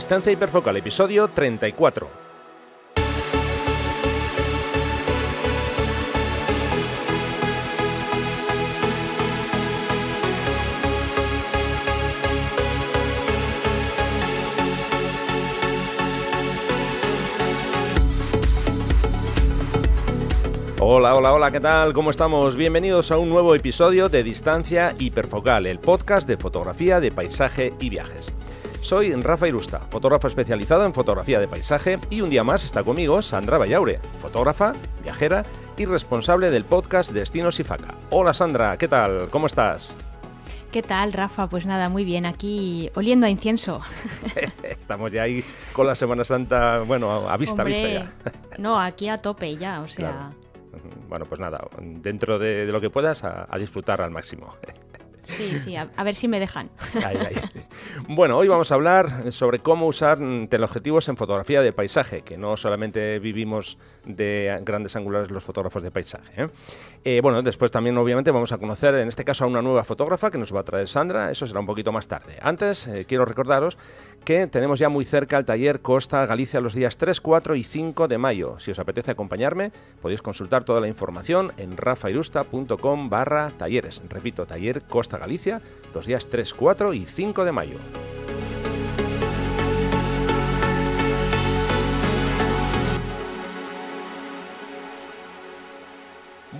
Distancia hiperfocal, episodio 34. Hola, hola, hola, ¿qué tal? ¿Cómo estamos? Bienvenidos a un nuevo episodio de Distancia Hiperfocal, el podcast de fotografía de paisaje y viajes. Soy Rafa Irusta, fotógrafo especializado en fotografía de paisaje y un día más está conmigo Sandra Vallaure, fotógrafa, viajera y responsable del podcast Destinos y Faca. Hola Sandra, ¿qué tal? ¿Cómo estás? ¿Qué tal, Rafa? Pues nada, muy bien, aquí oliendo a incienso. Estamos ya ahí con la Semana Santa, bueno, a vista, a vista ya. no, aquí a tope ya, o sea... Bueno, pues nada, dentro de, lo que puedas, a disfrutar al máximo. Sí, sí, a, ver si me dejan. Bueno, hoy vamos a hablar sobre cómo usar teleobjetivos en fotografía de paisaje, que no solamente vivimos de grandes angulares los fotógrafos de paisaje. ¿eh? Eh, bueno, después también obviamente vamos a conocer en este caso a una nueva fotógrafa que nos va a traer Sandra, eso será un poquito más tarde. Antes eh, quiero recordaros que tenemos ya muy cerca el taller Costa Galicia los días 3, 4 y 5 de mayo. Si os apetece acompañarme, podéis consultar toda la información en rafairusta.com barra talleres. Repito, taller Costa Galicia los días 3, 4 y 5 de mayo.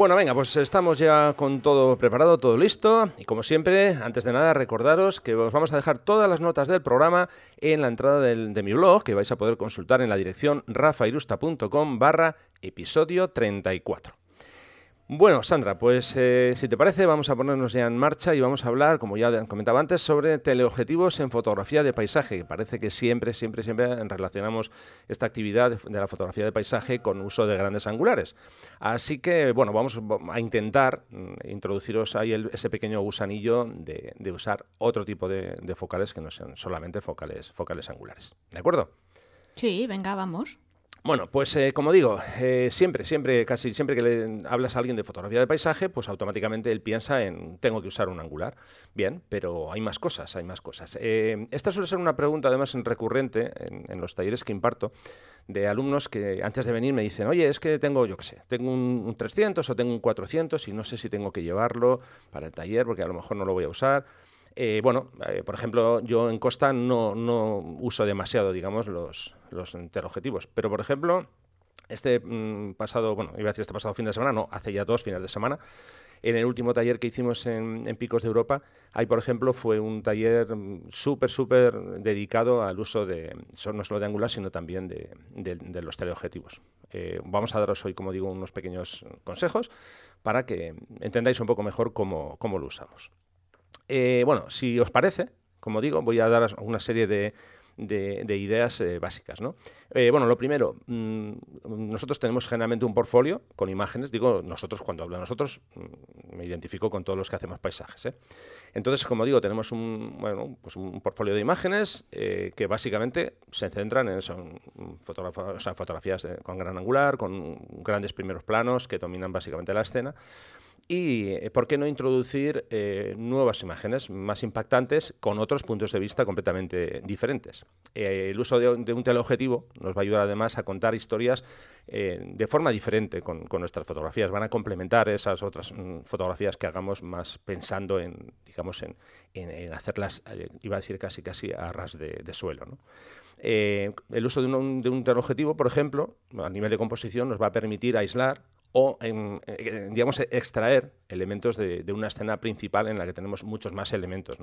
Bueno, venga, pues estamos ya con todo preparado, todo listo. Y como siempre, antes de nada, recordaros que os vamos a dejar todas las notas del programa en la entrada de mi blog, que vais a poder consultar en la dirección rafairusta.com barra episodio 34. Bueno, Sandra, pues eh, si te parece, vamos a ponernos ya en marcha y vamos a hablar, como ya comentaba antes, sobre teleobjetivos en fotografía de paisaje. Parece que siempre, siempre, siempre relacionamos esta actividad de, la fotografía de paisaje con uso de grandes angulares. Así que, bueno, vamos a intentar mm, introduciros ahí ese pequeño gusanillo de, usar otro tipo de, focales que no sean solamente focales, focales angulares. ¿De acuerdo? Sí, venga, vamos. Bueno, pues eh, como digo, eh, siempre, siempre, casi siempre que le hablas a alguien de fotografía de paisaje, pues automáticamente él piensa en tengo que usar un angular. Bien, pero hay más cosas, hay más cosas. Eh, esta suele ser una pregunta además recurrente en, los talleres que imparto de alumnos que antes de venir me dicen, oye, es que tengo, yo qué sé, tengo un, un 300 o tengo un 400 y no sé si tengo que llevarlo para el taller porque a lo mejor no lo voy a usar. Eh, bueno, eh, por ejemplo, yo en Costa no, uso demasiado, digamos, los, los interobjetivos. Pero, por ejemplo, este mm, pasado, bueno, iba a decir este pasado fin de semana, no, hace ya dos fines de semana, en el último taller que hicimos en, Picos de Europa, ahí, por ejemplo, fue un taller mm, súper, súper dedicado al uso de, no solo de angular, sino también de, los teleobjetivos. Eh, vamos a daros hoy, como digo, unos pequeños consejos para que entendáis un poco mejor cómo lo usamos. Eh, bueno, si os parece, como digo, voy a dar una serie de, ideas eh, básicas. ¿no? Eh, bueno, lo primero, mm, nosotros tenemos generalmente un portfolio con imágenes. Digo, nosotros, cuando hablo de nosotros, mm, me identifico con todos los que hacemos paisajes. Entonces, como digo, tenemos un, bueno, pues un portfolio de imágenes que básicamente se centran en fotografías con gran angular, con grandes primeros planos que dominan básicamente la escena. Y eh, por qué no introducir eh, nuevas imágenes más impactantes con otros puntos de vista completamente diferentes. Eh, el uso de, un teleobjetivo nos va a ayudar además a contar historias de forma diferente con, nuestras fotografías. Van a complementar esas otras mm, fotografías que hagamos más pensando en, digamos, en, hacerlas, iba a decir casi casi a ras de, suelo. el uso de un, de un teleobjetivo, por ejemplo, a nivel de composición, nos va a permitir aislar o, en, eh, digamos, extraer elementos de, una escena principal en la que tenemos muchos más elementos.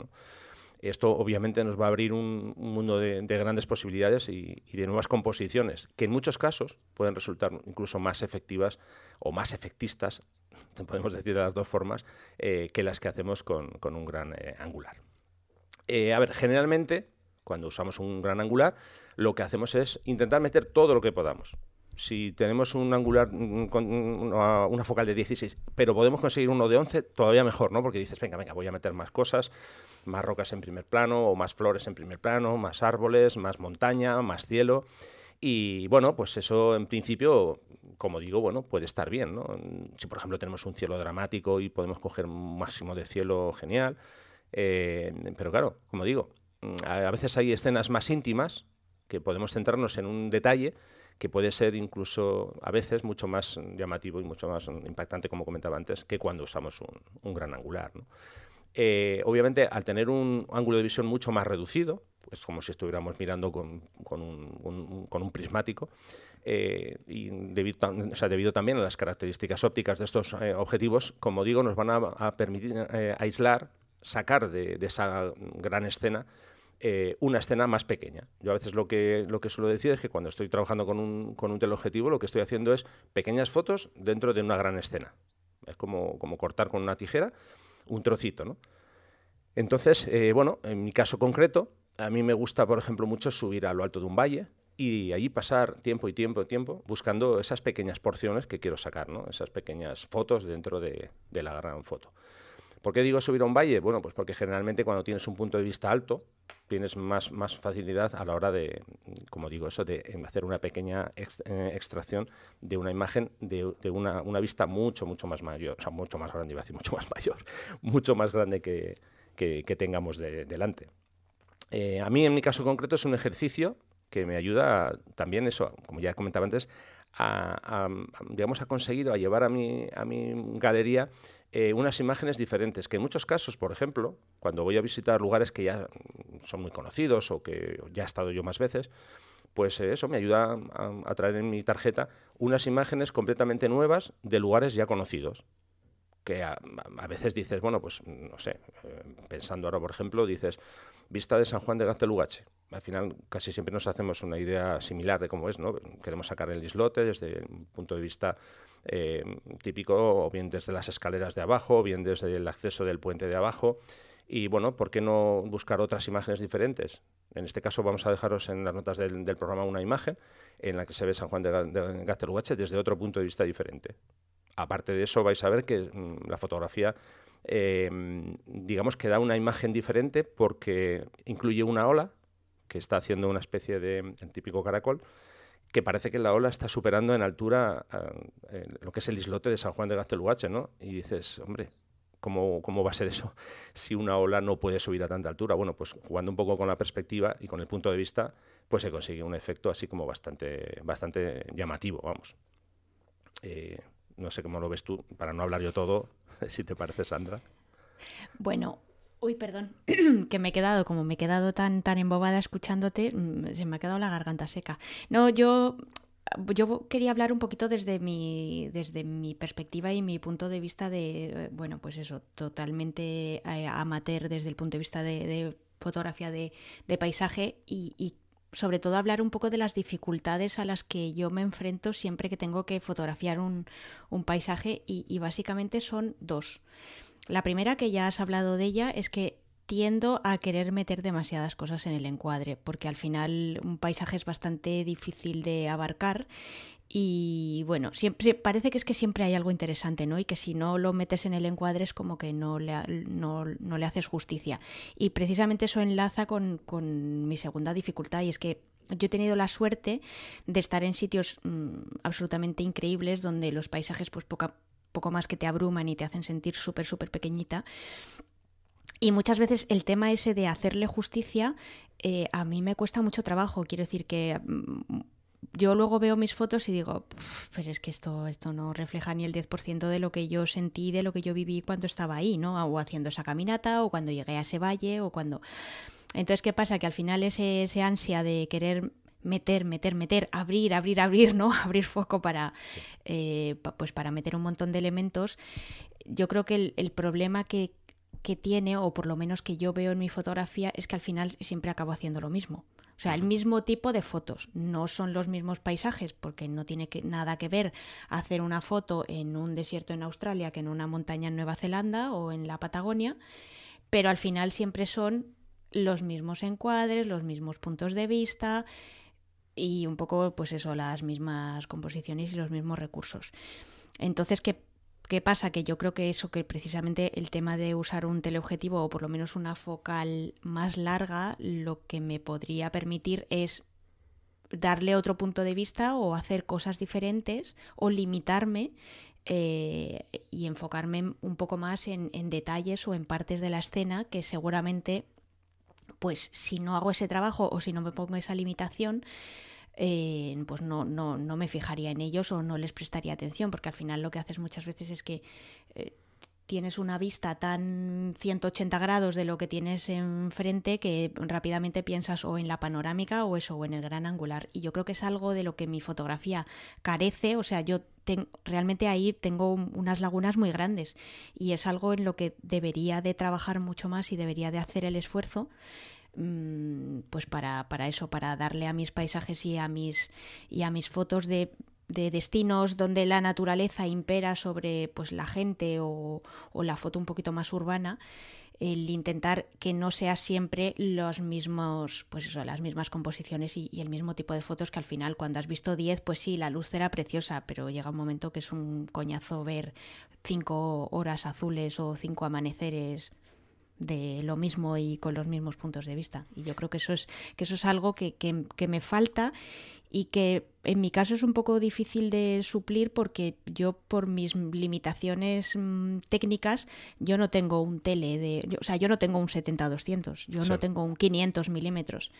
Esto obviamente nos va a abrir un, mundo de, grandes posibilidades y, de nuevas composiciones, que en muchos casos pueden resultar incluso más efectivas o más efectistas, podemos decir de las dos formas, eh, que las que hacemos con, un gran eh, angular. a ver, generalmente, cuando usamos un gran angular, lo que hacemos es intentar meter todo lo que podamos si tenemos un angular con una, focal de 16, pero podemos conseguir uno de 11, todavía mejor, ¿no? Porque dices, venga, venga, voy a meter más cosas, más rocas en primer plano, o más flores en primer plano, más árboles, más montaña, más cielo. Y bueno, pues eso en principio, como digo, bueno, puede estar bien, ¿no? Si por ejemplo tenemos un cielo dramático y podemos coger un máximo de cielo, genial. Eh, pero claro, como digo, a veces hay escenas más íntimas que podemos centrarnos en un detalle que puede ser incluso a veces mucho más llamativo y mucho más impactante, como comentaba antes, que cuando usamos un, gran angular. Eh, obviamente, al tener un ángulo de visión mucho más reducido, pues como si estuviéramos mirando con, un, prismático, eh, y debido, debido, también a las características ópticas de estos eh, objetivos, como digo, nos van a, permitir aislar, sacar de, esa gran escena una escena más pequeña. Yo a veces lo que, lo que suelo decir es que cuando estoy trabajando con un, con un teleobjetivo, lo que estoy haciendo es pequeñas fotos dentro de una gran escena. Es como, como cortar con una tijera un trocito, ¿no? Entonces, eh, bueno, en mi caso concreto, a mí me gusta, por ejemplo, mucho subir a lo alto de un valle y allí pasar tiempo y tiempo y tiempo buscando esas pequeñas porciones que quiero sacar, ¿no? Esas pequeñas fotos dentro de, la gran foto. ¿Por qué digo subir a un valle? Bueno, pues porque generalmente cuando tienes un punto de vista alto, tienes más, más facilidad a la hora de, como digo eso, de hacer una pequeña eh, extracción de una imagen de, una, una, vista mucho, mucho más mayor, o sea, mucho más grande, iba a decir mucho más mayor, mucho más grande que, que, tengamos delante. Eh, a mí, en mi caso concreto, es un ejercicio que me ayuda también, eso, como ya comentaba antes, a, digamos, a conseguir, a llevar a mi, a mi galería eh, unas imágenes diferentes, que en muchos casos, por ejemplo, cuando voy a visitar lugares que ya son muy conocidos o que ya he estado yo más veces, pues eh, eso me ayuda a, traer en mi tarjeta unas imágenes completamente nuevas de lugares ya conocidos que a, veces dices, bueno, pues no sé, eh, pensando ahora, por ejemplo, dices, vista de San Juan de Gaztelugache. Al final casi siempre nos hacemos una idea similar de cómo es, ¿no? Queremos sacar el islote desde un punto de vista eh, típico, o bien desde las escaleras de abajo, o bien desde el acceso del puente de abajo. Y bueno, ¿por qué no buscar otras imágenes diferentes? En este caso vamos a dejaros en las notas del, programa una imagen en la que se ve San Juan de, de desde otro punto de vista diferente aparte de eso, vais a ver que mm, la fotografía, eh, digamos que da una imagen diferente porque incluye una ola que está haciendo una especie de típico caracol que parece que la ola está superando en altura eh, lo que es el islote de San Juan de Gaztelugache, ¿no? Y dices, hombre, ¿cómo, ¿cómo va a ser eso si una ola no puede subir a tanta altura? Bueno, pues jugando un poco con la perspectiva y con el punto de vista, pues se consigue un efecto así como bastante, bastante llamativo, vamos. Eh, no sé cómo lo ves tú, para no hablar yo todo, si te parece, Sandra. Bueno, Uy, perdón, que me he quedado, como me he quedado tan, tan embobada escuchándote, mm, se me ha quedado la garganta seca. No, yo, yo quería hablar un poquito desde mi, desde mi perspectiva y mi punto de vista de, bueno, pues eso, totalmente eh, amateur desde el punto de vista de, fotografía de, paisaje y, y sobre todo hablar un poco de las dificultades a las que yo me enfrento siempre que tengo que fotografiar un, paisaje y, básicamente son dos. La primera, que ya has hablado de ella, es que tiendo a querer meter demasiadas cosas en el encuadre, porque al final un paisaje es bastante difícil de abarcar y bueno, siempre parece que es que siempre hay algo interesante, ¿no? Y que si no lo metes en el encuadre es como que no le, no, le haces justicia. Y precisamente eso enlaza con, con, mi segunda dificultad y es que yo he tenido la suerte de estar en sitios mm, absolutamente increíbles donde los paisajes pues poca, poco más que te abruman y te hacen sentir súper, súper pequeñita. Y muchas veces el tema ese de hacerle justicia eh, a mí me cuesta mucho trabajo. Quiero decir que mm, yo luego veo mis fotos y digo, pero es que esto, esto no refleja ni el 10% de lo que yo sentí, de lo que yo viví cuando estaba ahí, ¿no? O haciendo esa caminata, o cuando llegué a ese valle, o cuando... Entonces, ¿qué pasa? Que al final ese, ese ansia de querer meter, meter, meter, abrir, abrir, abrir, ¿no? Abrir foco para, eh, pues para meter un montón de elementos. Yo creo que el, el problema que, que tiene, o por lo menos que yo veo en mi fotografía, es que al final siempre acabo haciendo lo mismo. O sea, el mismo tipo de fotos. No son los mismos paisajes porque no tiene nada que ver hacer una foto en un desierto en Australia que en una montaña en Nueva Zelanda o en la Patagonia, pero al final siempre son los mismos encuadres, los mismos puntos de vista y un poco, pues eso, las mismas composiciones y los mismos recursos. Entonces, ¿qué ¿Qué pasa? Que yo creo que eso, que precisamente el tema de usar un teleobjetivo o por lo menos una focal más larga, lo que me podría permitir es darle otro punto de vista o hacer cosas diferentes o limitarme eh, y enfocarme un poco más en, en, detalles o en partes de la escena que seguramente pues si no hago ese trabajo o si no me pongo esa limitación, eh, pues no, no, no, me fijaría en ellos o no les prestaría atención, porque al final lo que haces muchas veces es que eh, tienes una vista tan 180 grados de lo que tienes enfrente que rápidamente piensas o en la panorámica o eso, o en el gran angular. Y yo creo que es algo de lo que mi fotografía carece, o sea, yo realmente ahí tengo unas lagunas muy grandes y es algo en lo que debería de trabajar mucho más y debería de hacer el esfuerzo pues para, para eso, para darle a mis paisajes y a mis, y a mis fotos de de destinos donde la naturaleza impera sobre pues la gente o, la foto un poquito más urbana el intentar que no sea siempre los mismos pues eso, las mismas composiciones y, el mismo tipo de fotos que al final cuando has visto 10 pues sí la luz era preciosa pero llega un momento que es un coñazo ver cinco horas azules o cinco amaneceres de lo mismo y con los mismos puntos de vista. Y yo creo que eso es que eso es algo que, que, que me falta y que en mi caso es un poco difícil de suplir porque yo por mis limitaciones mm, técnicas yo no tengo un tele de o sea yo no tengo un 70-200 yo no tengo un 500 milímetros.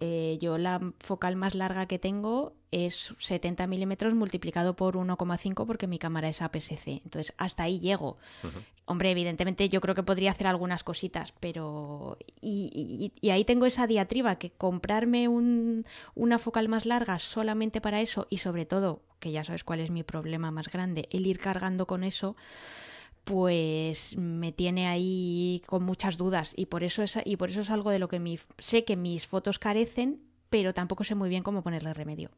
Eh, yo la focal más larga que tengo es 70 milímetros multiplicado por 1,5 porque mi cámara es APS-C entonces hasta ahí llego hombre evidentemente yo creo que podría hacer algunas cositas pero y, y ahí tengo esa diatriba que comprarme un, una focal más larga solamente para eso y sobre todo, que ya sabes cuál es mi problema más grande, el ir cargando con eso, pues me tiene ahí con muchas dudas y por eso es, y por eso es algo de lo que mi, sé que mis fotos carecen, pero tampoco sé muy bien cómo ponerle remedio.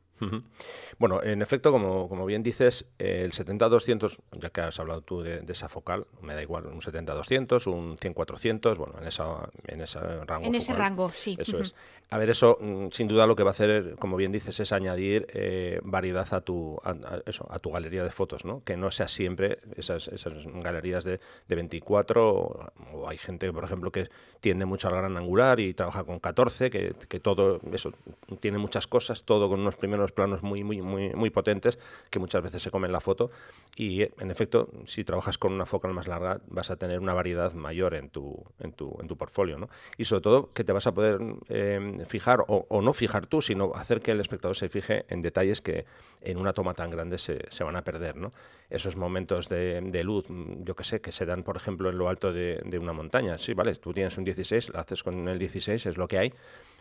Bueno, en efecto, como, como bien dices, el 70-200, ya que has hablado tú de, esa focal, me da igual, un 70-200, un 100-400, bueno, en, esa, en ese rango. En ese rango, sí. Eso es. A ver, eso mm, sin duda lo que va a hacer, como bien dices, es añadir eh, variedad a tu, a, eso, a tu galería de fotos, ¿no? Que no sea siempre esas, esas galerías de, de 24, o, hay gente, por ejemplo, que tiende mucho al gran angular y trabaja con 14, que, que todo eso tiene muchas cosas, todo con unos primeros planos muy, muy, muy, muy potentes que muchas veces se comen la foto. Y en efecto, si trabajas con una focal más larga, vas a tener una variedad mayor en tu, en tu, en tu portfolio. ¿no? Y sobre todo que te vas a poder eh, fijar, o, no fijar tú, sino hacer que el espectador se fije en detalles que en una toma tan grande se, se van a perder. ¿no? Esos momentos de, de, luz, yo que sé, que se dan, por ejemplo, en lo alto de, una montaña. Sí, vale, tú tienes un 16, lo haces con el 16, es lo que hay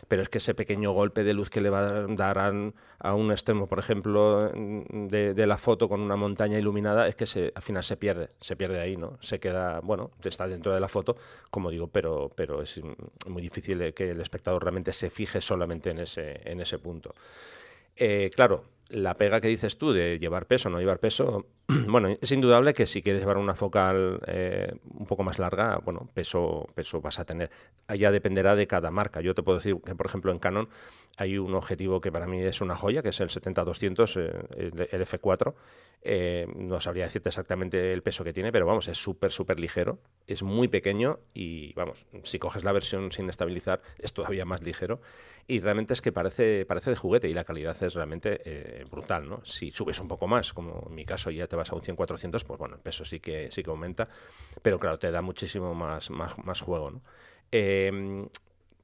pero es que ese pequeño golpe de luz que le va a dar a un extremo, por ejemplo, de, la foto con una montaña iluminada, es que se, al final se pierde, se pierde ahí, ¿no? Se queda, bueno, está dentro de la foto, como digo, pero, pero es muy difícil que el espectador realmente se fije solamente en ese, en ese punto. Eh, claro, la pega que dices tú de llevar peso o no llevar peso, bueno, es indudable que si quieres llevar una focal eh, un poco más larga, bueno, peso, peso vas a tener. Ya dependerá de cada marca. Yo te puedo decir que, por ejemplo, en Canon hay un objetivo que para mí es una joya, que es el 70-200, eh, el, F4. Eh, no sabría decirte exactamente el peso que tiene, pero vamos, es súper, súper ligero, es muy pequeño y, vamos, si coges la versión sin estabilizar, es todavía más ligero. Y realmente es que parece, parece de juguete y la calidad es realmente brutal, ¿no? Si subes un poco más, como en mi caso ya te vas a un 100-400, pues bueno, el peso sí que, sí que aumenta, pero claro, te da muchísimo más, más, juego, ¿no? Em,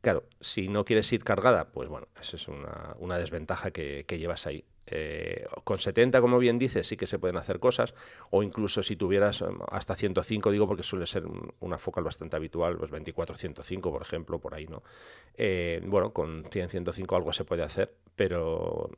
claro, si no quieres ir cargada, pues bueno, esa es una, desventaja que, llevas ahí. Eh, con 70, como bien dices, sí que se pueden hacer cosas, o incluso si tuvieras em, hasta 105, digo porque suele ser una focal bastante habitual, los 24-105, por ejemplo, por ahí, ¿no? Eh, bueno, con 100-105 algo se puede hacer, pero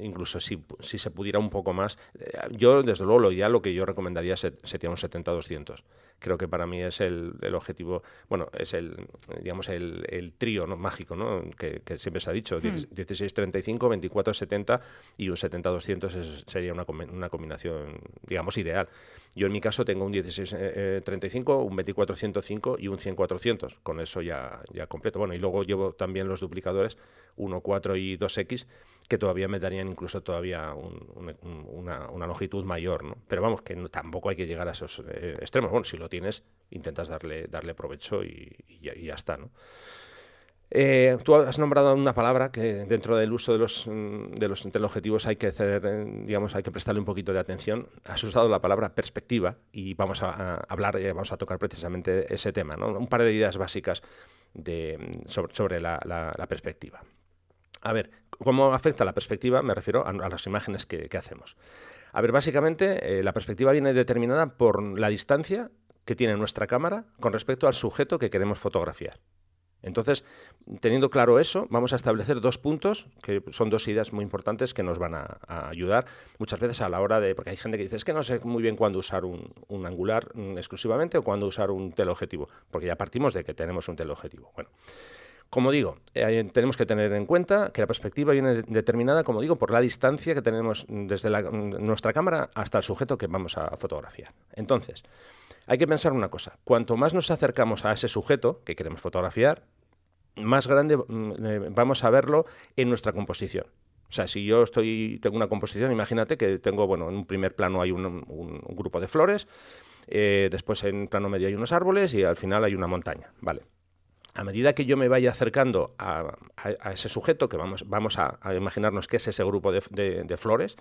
incluso si, si, se pudiera un poco más, eh, yo desde luego lo ideal, lo que yo recomendaría sería un 70-200. Creo que para mí es el, el, objetivo, bueno, es el, digamos, el, el trío ¿no? mágico, ¿no? Que, siempre se ha dicho, 16-35, 24-70 y un 70-200 sería una, una combinación, digamos, ideal. Yo en mi caso tengo un 16-35, eh, eh, un 24-105 y un 100-400, con eso ya, ya completo. Bueno, y luego llevo también los duplicadores 1, 4 y 2X, que todavía me darían incluso todavía una, longitud mayor, ¿no? Pero vamos, que tampoco hay que llegar a esos eh, extremos. Bueno, si lo tienes, intentas darle, darle provecho y, ya, está, ¿no? Eh, tú has nombrado una palabra que dentro del uso de los, mm, de los hay que hacer, eh, digamos, hay que prestarle un poquito de atención. Has usado la palabra perspectiva y vamos a, hablar, y vamos a tocar precisamente ese tema, ¿no? Un par de ideas básicas de, sobre, la, perspectiva. A ver, ¿cómo afecta la perspectiva? Me refiero a, las imágenes que, hacemos. A ver, básicamente eh, la perspectiva viene determinada por la distancia que tiene nuestra cámara con respecto al sujeto que queremos fotografiar. Entonces, teniendo claro eso, vamos a establecer dos puntos, que son dos ideas muy importantes que nos van a, ayudar muchas veces a la hora de, porque hay gente que dice, es que no sé muy bien cuándo usar un, angular mm, exclusivamente o cuándo usar un teleobjetivo, porque ya partimos de que tenemos un teleobjetivo. Bueno, como digo, eh, tenemos que tener en cuenta que la perspectiva viene determinada, como digo, por la distancia que tenemos desde nuestra cámara hasta el sujeto que vamos a fotografiar. Entonces, hay que pensar una cosa, cuanto más nos acercamos a ese sujeto que queremos fotografiar, más grande mm, eh, vamos a verlo en nuestra composición. O sea, si yo estoy, tengo una composición, imagínate que tengo, bueno, en un primer plano hay un, grupo de flores, eh, después en plano medio hay unos árboles y al final hay una montaña, ¿vale? A medida que yo me vaya acercando a, ese sujeto, que vamos, vamos a, imaginarnos que es ese grupo de flores,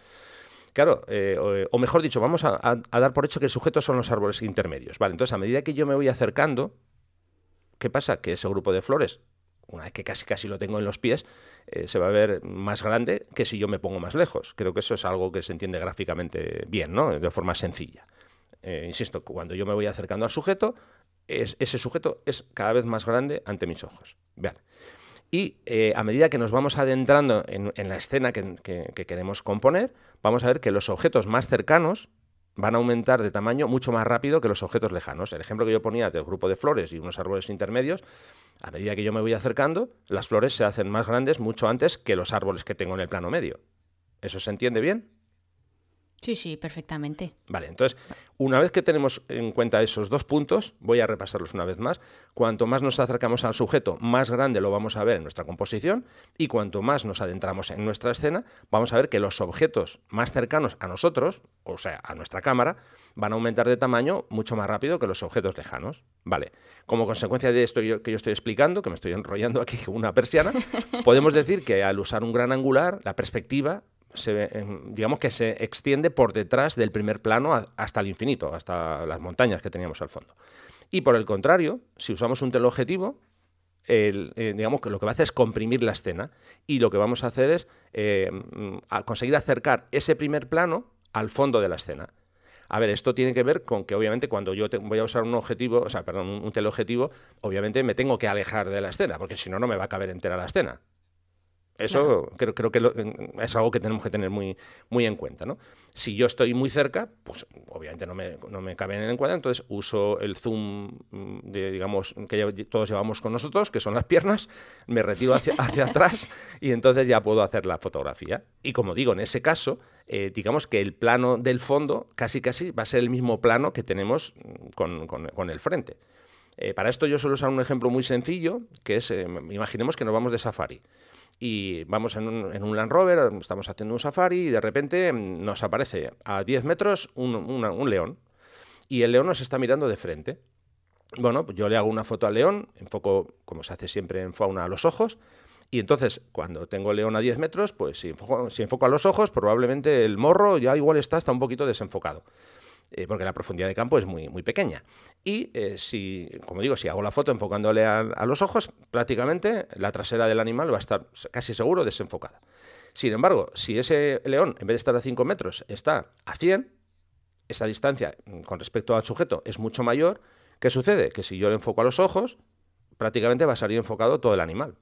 Claro, eh, o, mejor dicho, vamos a, dar por hecho que el sujeto son los árboles intermedios. Vale, entonces a medida que yo me voy acercando, ¿qué pasa? Que ese grupo de flores, una vez que casi casi lo tengo en los pies, eh, se va a ver más grande que si yo me pongo más lejos. Creo que eso es algo que se entiende gráficamente bien, ¿no? De forma sencilla. Eh, insisto, cuando yo me voy acercando al sujeto, ese sujeto es cada vez más grande ante mis ojos. Vean. Y eh, a medida que nos vamos adentrando en, la escena que, queremos componer, vamos a ver que los objetos más cercanos van a aumentar de tamaño mucho más rápido que los objetos lejanos. El ejemplo que yo ponía del grupo de flores y unos árboles intermedios, a medida que yo me voy acercando, las flores se hacen más grandes mucho antes que los árboles que tengo en el plano medio. ¿Eso se entiende bien? Sí, sí, perfectamente. Vale, entonces, una vez que tenemos en cuenta esos dos puntos, voy a repasarlos una vez más. Cuanto más nos acercamos al sujeto, más grande lo vamos a ver en nuestra composición y cuanto más nos adentramos en nuestra escena, vamos a ver que los objetos más cercanos a nosotros, o sea, a nuestra cámara, van a aumentar de tamaño mucho más rápido que los objetos lejanos. Vale, como consecuencia de esto que yo estoy explicando, que me estoy enrollando aquí como una persiana, podemos decir que al usar un gran angular, la perspectiva se, digamos que se extiende por detrás del primer plano hasta el infinito, hasta las montañas que teníamos al fondo. Y por el contrario, si usamos un teleobjetivo, el, eh, digamos que lo que va a hacer es comprimir la escena y lo que vamos a hacer es eh, conseguir acercar ese primer plano al fondo de la escena. A ver, esto tiene que ver con que obviamente cuando yo voy a usar un objetivo, o sea, perdón, un teleobjetivo, obviamente me tengo que alejar de la escena, porque si no, no me va a caber entera la escena. Eso creo, creo, que es algo que tenemos que tener muy, muy en cuenta. ¿no? Si yo estoy muy cerca, pues obviamente no me, no me cabe en el encuadre, entonces uso el zoom, mm, de, digamos, que todos llevamos con nosotros, que son las piernas, me retiro hacia, hacia atrás y entonces ya puedo hacer la fotografía. Y como digo, en ese caso, eh, digamos que el plano del fondo casi casi va a ser el mismo plano que tenemos con, con, el frente. Eh, para esto yo suelo usar un ejemplo muy sencillo, que es, eh, imaginemos que nos vamos de safari y vamos en un, Land Rover, estamos haciendo un safari y de repente mm, nos aparece a 10 metros un, león y el león nos está mirando de frente. Bueno, pues yo le hago una foto al león, enfoco, como se hace siempre en fauna, a los ojos, y entonces cuando tengo el león a 10 metros, pues si enfoco, si enfoco a los ojos, probablemente el morro ya igual está, está un poquito desenfocado. Eh, porque la profundidad de campo es muy, muy pequeña. Y eh, si, como digo, si hago la foto enfocándole a, los ojos, prácticamente la trasera del animal va a estar casi seguro desenfocada. Sin embargo, si ese león, en vez de estar a 5 metros, está a 100, esa distancia mm, con respecto al sujeto es mucho mayor. ¿Qué sucede? Que si yo le enfoco a los ojos, prácticamente va a salir enfocado todo el animal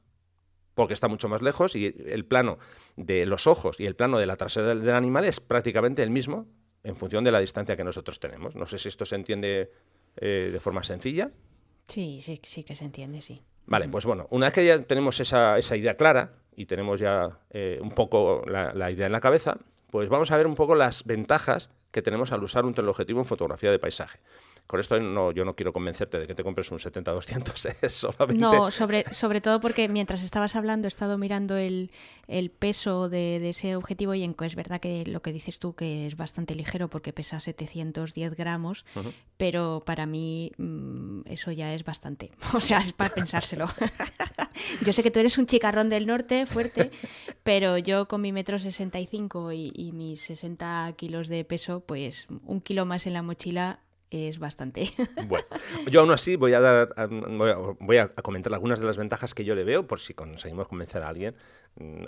porque está mucho más lejos y el plano de los ojos y el plano de la trasera del, animal es prácticamente el mismo en función de la distancia que nosotros tenemos. No sé si esto se entiende eh, de forma sencilla. Sí, sí, sí que se entiende, sí. Vale, pues bueno, una vez que ya tenemos esa, esa idea clara y tenemos ya eh, un poco la, idea en la cabeza, pues vamos a ver un poco las ventajas que tenemos al usar un teleobjetivo en fotografía de paisaje. Con esto no, yo no quiero convencerte de que te compres un 70-200, solamente... No, sobre, sobre todo porque mientras estabas hablando he estado mirando el, el peso de, ese objetivo y en, es verdad que lo que dices tú que es bastante ligero porque pesa 710 gramos, pero para mí mm, eso ya es bastante. O sea, es para pensárselo. yo sé que tú eres un chicarrón del norte, fuerte, pero yo con mi metro 65 y, y mis 60 kilos de peso, pues un kilo más en la mochila es bastante. Bueno, yo aún así voy a dar, voy a, comentar algunas de las ventajas que yo le veo por si conseguimos convencer a alguien. Mm,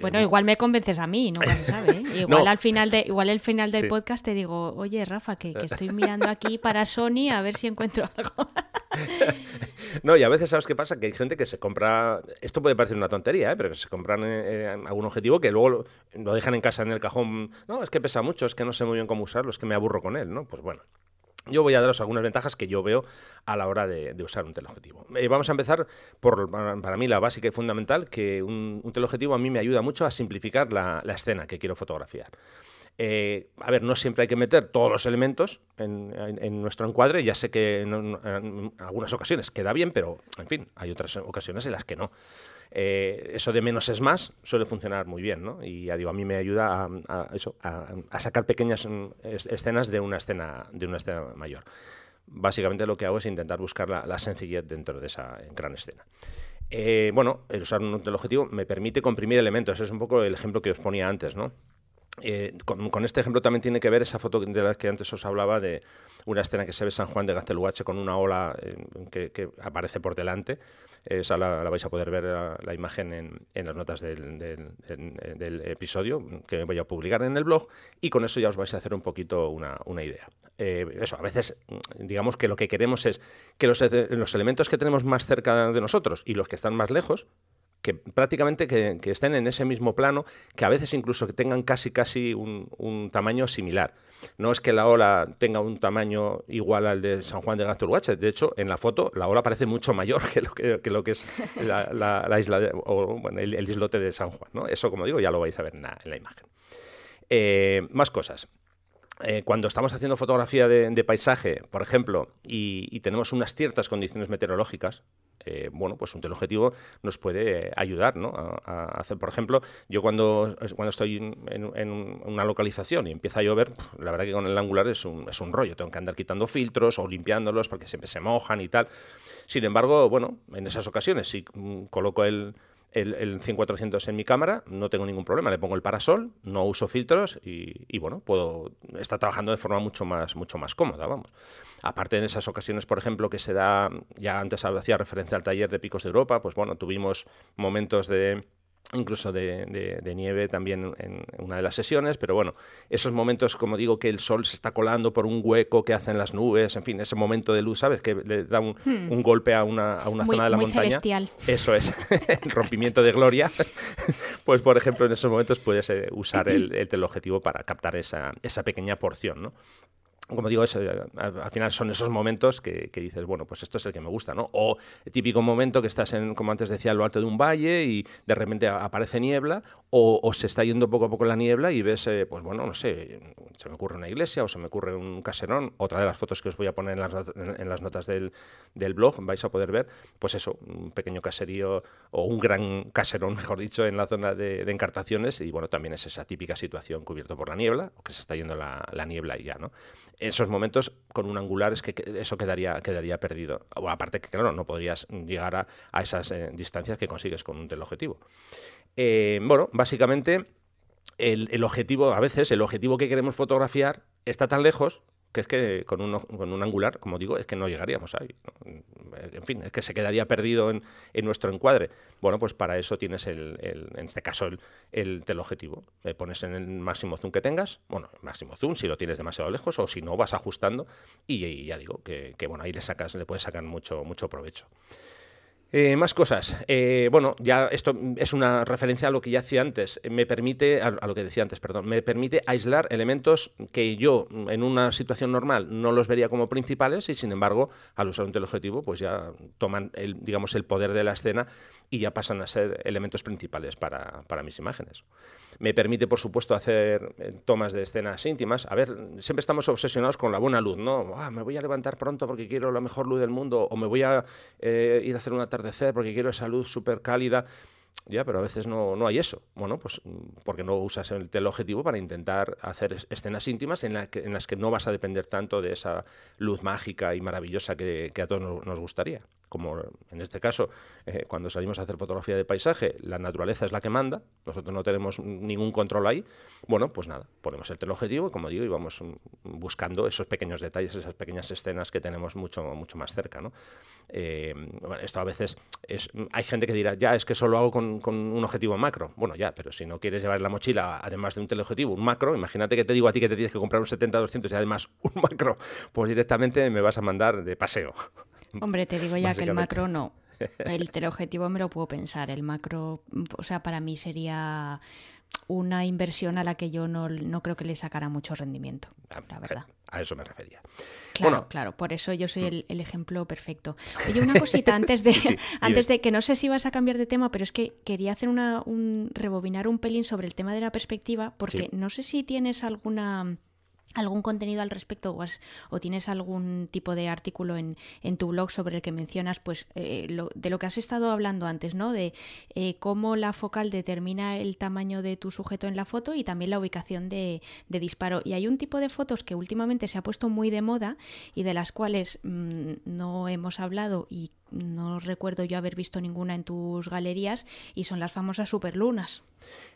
bueno, igual me convences a mí, no se sabe. ¿eh? Igual al final de, igual el final del podcast te digo, oye Rafa, que, que estoy mirando aquí para Sony a ver si encuentro algo. no, y a veces sabes qué pasa, que hay gente que se compra, esto puede parecer una tontería, ¿eh? pero que se compran eh, algún objetivo que luego lo, dejan en casa en el cajón. No, es que pesa mucho, es que no sé muy bien cómo usarlo, es que me aburro con él, ¿no? Pues bueno. Yo voy a daros algunas ventajas que yo veo a la hora de, usar un teleobjetivo. Eh, vamos a empezar por, para mí, la básica y fundamental, que un, teleobjetivo a mí me ayuda mucho a simplificar la, escena que quiero fotografiar. Eh, a ver, no siempre hay que meter todos los elementos en, nuestro encuadre. Ya sé que en, algunas ocasiones queda bien, pero en fin, hay otras ocasiones en las que no. Eh, eso de menos es más suele funcionar muy bien, ¿no? Y a mí me ayuda a, eso, a, sacar pequeñas mm, escenas de una escena, de una escena mayor. Básicamente lo que hago es intentar buscar la, sencillez dentro de esa gran escena. Eh, bueno, el usar un teleobjetivo me permite comprimir elementos. Es un poco el ejemplo que os ponía antes, ¿no? Eh, con, este ejemplo también tiene que ver esa foto de la que antes os hablaba de una escena que se ve San Juan de Gazteluache con una ola que, aparece por delante. Esa la, vais a poder ver la, imagen en, las notas del, episodio que voy a publicar en el blog y con eso ya os vais a hacer un poquito una, idea. Eh, eso, a veces digamos que lo que queremos es que los, los elementos que tenemos más cerca de nosotros y los que están más lejos que prácticamente que, estén en ese mismo plano, que a veces incluso que tengan casi casi un, tamaño similar. No es que la ola tenga un tamaño igual al de San Juan de Gazteluache, de hecho, en la foto la ola parece mucho mayor que lo que, lo que es la, isla o el, islote de San Juan. ¿no? Eso, como digo, ya lo vais a ver en la, imagen. Eh, más cosas. Eh, cuando estamos haciendo fotografía de, paisaje, por ejemplo, y, tenemos unas ciertas condiciones meteorológicas, eh, bueno, pues un teleobjetivo nos puede ayudar, ¿no? A, hacer, por ejemplo, yo cuando, cuando estoy en, una localización y empieza a llover, la verdad que con el angular es un, es un rollo, tengo que andar quitando filtros o limpiándolos porque siempre se mojan y tal. Sin embargo, bueno, en esas ocasiones si mm, coloco el, el, el 100-400 en mi cámara, no tengo ningún problema. Le pongo el parasol, no uso filtros y, bueno, puedo estar trabajando de forma mucho más, mucho más cómoda, vamos. Aparte en esas ocasiones, por ejemplo, que se da, ya antes hacía referencia al taller de Picos de Europa, pues bueno, tuvimos momentos de incluso de, nieve también en una de las sesiones, pero bueno, esos momentos, como digo, que el sol se está colando por un hueco que hacen las nubes, en fin, ese momento de luz, ¿sabes? Que le da un, hmm. golpe a una, a una zona de la montaña. Celestial. Eso es, el rompimiento de gloria. pues, por ejemplo, en esos momentos puedes eh, usar el, el teleobjetivo para captar esa, esa pequeña porción, ¿no? Como digo, eh, al final son esos momentos que, dices, bueno, pues esto es el que me gusta, ¿no? O el típico momento que estás en, como antes decía, lo alto de un valle y de repente aparece niebla, o, se está yendo poco a poco la niebla y ves, eh, pues bueno, no sé, se me ocurre una iglesia o se me ocurre un caserón, otra de las fotos que os voy a poner en las, en las notas del, blog, vais a poder ver, pues eso, un pequeño caserío o un gran caserón, mejor dicho, en la zona de, encartaciones y bueno, también es esa típica situación cubierto por la niebla, o que se está yendo la niebla y ya, ¿no? Esos momentos con un angular es que eso quedaría, quedaría perdido. O aparte que, claro, no podrías llegar a, esas eh, distancias que consigues con un teleobjetivo. Eh, bueno, básicamente el, el, objetivo, a veces, el objetivo que queremos fotografiar está tan lejos que es que con un, con un angular, como digo, es que no llegaríamos ahí. En fin, es que se quedaría perdido en, en nuestro encuadre. Bueno, pues para eso tienes, el, en este caso, el, el teleobjetivo. Le pones en el máximo zoom que tengas, bueno, máximo zoom si lo tienes demasiado lejos o si no vas ajustando y, ya digo que, que, bueno, ahí le sacas, le puedes sacar mucho, mucho provecho. Eh, más cosas. Eh, bueno, ya esto es una referencia a lo que ya hacía antes. Me permite, a, lo que decía antes, perdón, me permite aislar elementos que yo en una situación normal no los vería como principales y sin embargo, al usar un teleobjetivo, pues ya toman el, digamos, el poder de la escena y ya pasan a ser elementos principales para, mis imágenes. Me permite, por supuesto, hacer eh, tomas de escenas íntimas. A ver, siempre estamos obsesionados con la buena luz, ¿no? Ah, me voy a levantar pronto porque quiero la mejor luz del mundo, o me voy a eh, ir a hacer un atardecer porque quiero esa luz súper cálida. Ya, pero a veces no, no, hay eso. Bueno, pues mm, porque no usas el teleobjetivo para intentar hacer escenas íntimas en, en, las que no vas a depender tanto de esa luz mágica y maravillosa que, a todos nos, gustaría. Como en este caso, eh, cuando salimos a hacer fotografía de paisaje, la naturaleza es la que manda, nosotros no tenemos ningún control ahí. Bueno, pues nada, ponemos el teleobjetivo, como digo, y vamos buscando esos pequeños detalles, esas pequeñas escenas que tenemos mucho, mucho más cerca. ¿no? Eh, bueno, esto a veces es, hay gente que dirá, ya es que solo hago con, un objetivo macro. Bueno, ya, pero si no quieres llevar la mochila, además de un teleobjetivo, un macro, imagínate que te digo a ti que te tienes que comprar un 70-200 y además un macro, pues directamente me vas a mandar de paseo. Hombre, te digo ya que el macro no. El teleobjetivo me lo puedo pensar. El macro, o sea, para mí sería una inversión a la que yo no, no creo que le sacara mucho rendimiento, ah, la verdad. A eso me refería. Claro, claro, por eso yo soy mm. el, ejemplo perfecto. Oye, una cosita antes de, antes de que no sé si vas a cambiar de tema, pero es que quería hacer una, un rebobinar un pelín sobre el tema de la perspectiva, porque no sé si tienes alguna algún contenido al respecto o, tienes algún tipo de artículo en, en, tu blog sobre el que mencionas pues eh, de lo que has estado hablando antes, ¿no? De eh, cómo la focal determina el tamaño de tu sujeto en la foto y también la ubicación de, disparo. Y hay un tipo de fotos que últimamente se ha puesto muy de moda y de las cuales mm, no hemos hablado y no recuerdo yo haber visto ninguna en tus galerías y son las famosas superlunas.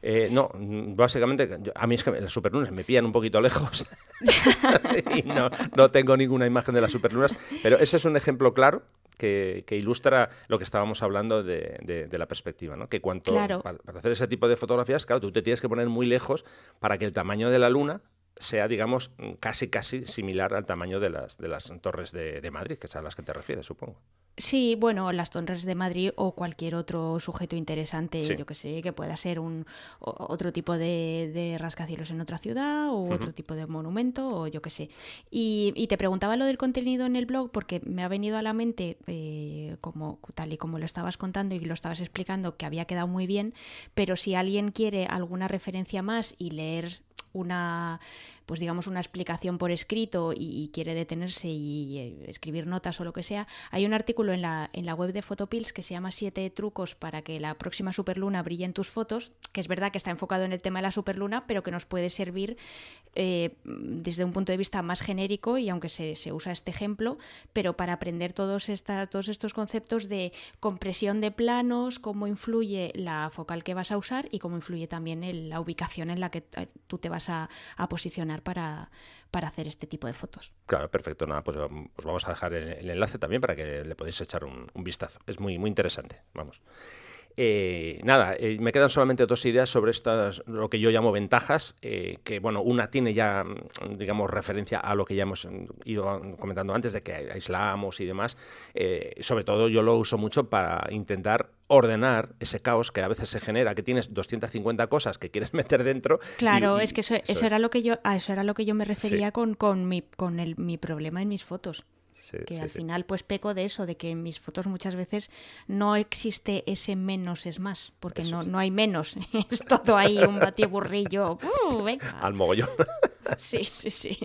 Eh, no, básicamente a mí es que las superlunas me pillan un poquito lejos y no, no, tengo ninguna imagen de las superlunas, pero ese es un ejemplo claro que, ilustra lo que estábamos hablando de, la perspectiva, ¿no? Que cuanto para, hacer ese tipo de fotografías, claro, tú te tienes que poner muy lejos para que el tamaño de la luna sea, digamos, casi casi similar al tamaño de las, de las torres de, de Madrid, que es a las que te refieres, supongo. Sí, bueno, las Torres de Madrid o cualquier otro sujeto interesante, yo que sé, que pueda ser un otro tipo de, rascacielos en otra ciudad o otro tipo de monumento o yo que sé. Y, te preguntaba lo del contenido en el blog porque me ha venido a la mente, eh, como tal y como lo estabas contando y lo estabas explicando, que había quedado muy bien, pero si alguien quiere alguna referencia más y leer una pues digamos una explicación por escrito y, quiere detenerse y eh, escribir notas o lo que sea, hay un artículo en la, en la web de Photopills que se llama Siete trucos para que la próxima superluna brille en tus fotos, que es verdad que está enfocado en el tema de la superluna, pero que nos puede servir eh, desde un punto de vista más genérico y aunque se, se usa este ejemplo, pero para aprender todos, esta, todos estos conceptos de compresión de planos, cómo influye la focal que vas a usar y cómo influye también la ubicación en la que eh, tú te vas a posicionar para, para hacer este tipo de fotos. Claro, perfecto. Nada, pues os vamos a dejar el, enlace también para que le podáis echar un, vistazo. Es muy, muy interesante. Vamos. Eh, nada, eh, me quedan solamente dos ideas sobre estas, lo que yo llamo ventajas, eh, que bueno, una tiene ya, digamos, referencia a lo que ya hemos ido comentando antes de que aislamos y demás. sobre todo yo lo uso mucho para intentar ordenar ese caos que a veces se genera, que tienes 250 cosas que quieres meter dentro. Claro, es que eso, era lo que yo, a eso era lo que yo me refería con, con, mi, con el, mi problema en mis fotos que al final pues peco de eso, de que en mis fotos muchas veces no existe ese menos es más, porque no, no hay menos, es todo ahí un batiburrillo. Uh, Al mogollón. Sí, sí, sí.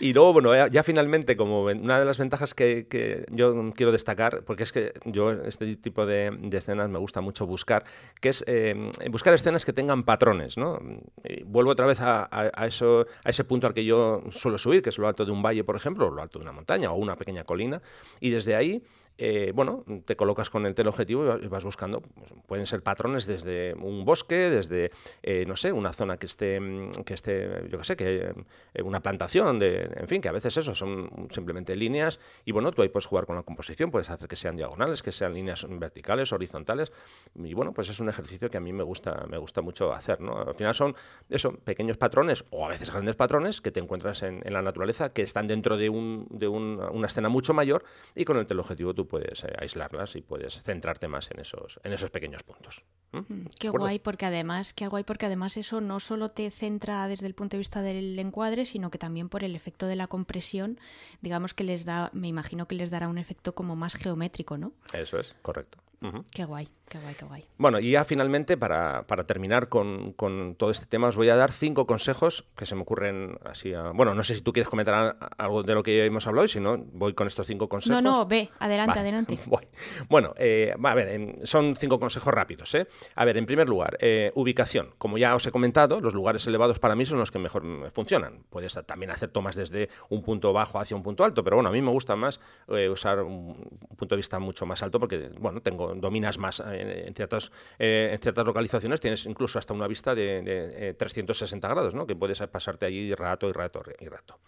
Y luego, bueno, ya, finalmente, como una de las ventajas que, yo quiero destacar, porque es que yo este tipo de, escenas me gusta mucho buscar, que es eh, buscar escenas que tengan patrones, ¿no? vuelvo otra vez a, eso, a ese punto al que yo suelo subir, que es lo alto de un valle, por ejemplo, o lo alto de una montaña, o una pequeña colina, y desde ahí eh, bueno, te colocas con el teleobjetivo y vas buscando, pues, pueden ser patrones desde un bosque, desde, eh, no sé, una zona que esté, que esté yo qué sé, que eh, una plantación, de, en fin, que a veces eso son simplemente líneas y bueno, tú ahí puedes jugar con la composición, puedes hacer que sean diagonales, que sean líneas verticales, horizontales y bueno, pues es un ejercicio que a mí me gusta, me gusta mucho hacer, ¿no? Al final son, eso, pequeños patrones o a veces grandes patrones que te encuentras en, la naturaleza que están dentro de, un, de una escena mucho mayor y con el teleobjetivo tú puedes eh, aislarlas y puedes centrarte más en esos, en esos pequeños puntos. Mm, qué guay, porque además, qué guay, porque además eso no solo te centra desde el punto de vista del encuadre, sino que también por el efecto de la compresión, digamos que les da, me imagino que les dará un efecto como más geométrico, ¿no? Eso es, correcto. Qué guay. Qué guay, qué guay. Bueno, y ya finalmente, para, para terminar con, con, todo este tema, os voy a dar cinco consejos que se me ocurren así. A... Bueno, no sé si tú quieres comentar algo de lo que hemos hablado y si no, voy con estos cinco consejos. No, no, ve, adelante, adelante. Bueno, eh, a ver, son cinco consejos rápidos. ¿eh? A ver, en primer lugar, eh, ubicación. Como ya os he comentado, los lugares elevados para mí son los que mejor funcionan. Puedes también hacer tomas desde un punto bajo hacia un punto alto, pero bueno, a mí me gusta más eh, usar un punto de vista mucho más alto porque, bueno, tengo dominas más en, ciertas, eh, en ciertas localizaciones tienes incluso hasta una vista de, 360 eh, grados, ¿no? que puedes pasarte allí rato y rato y rato.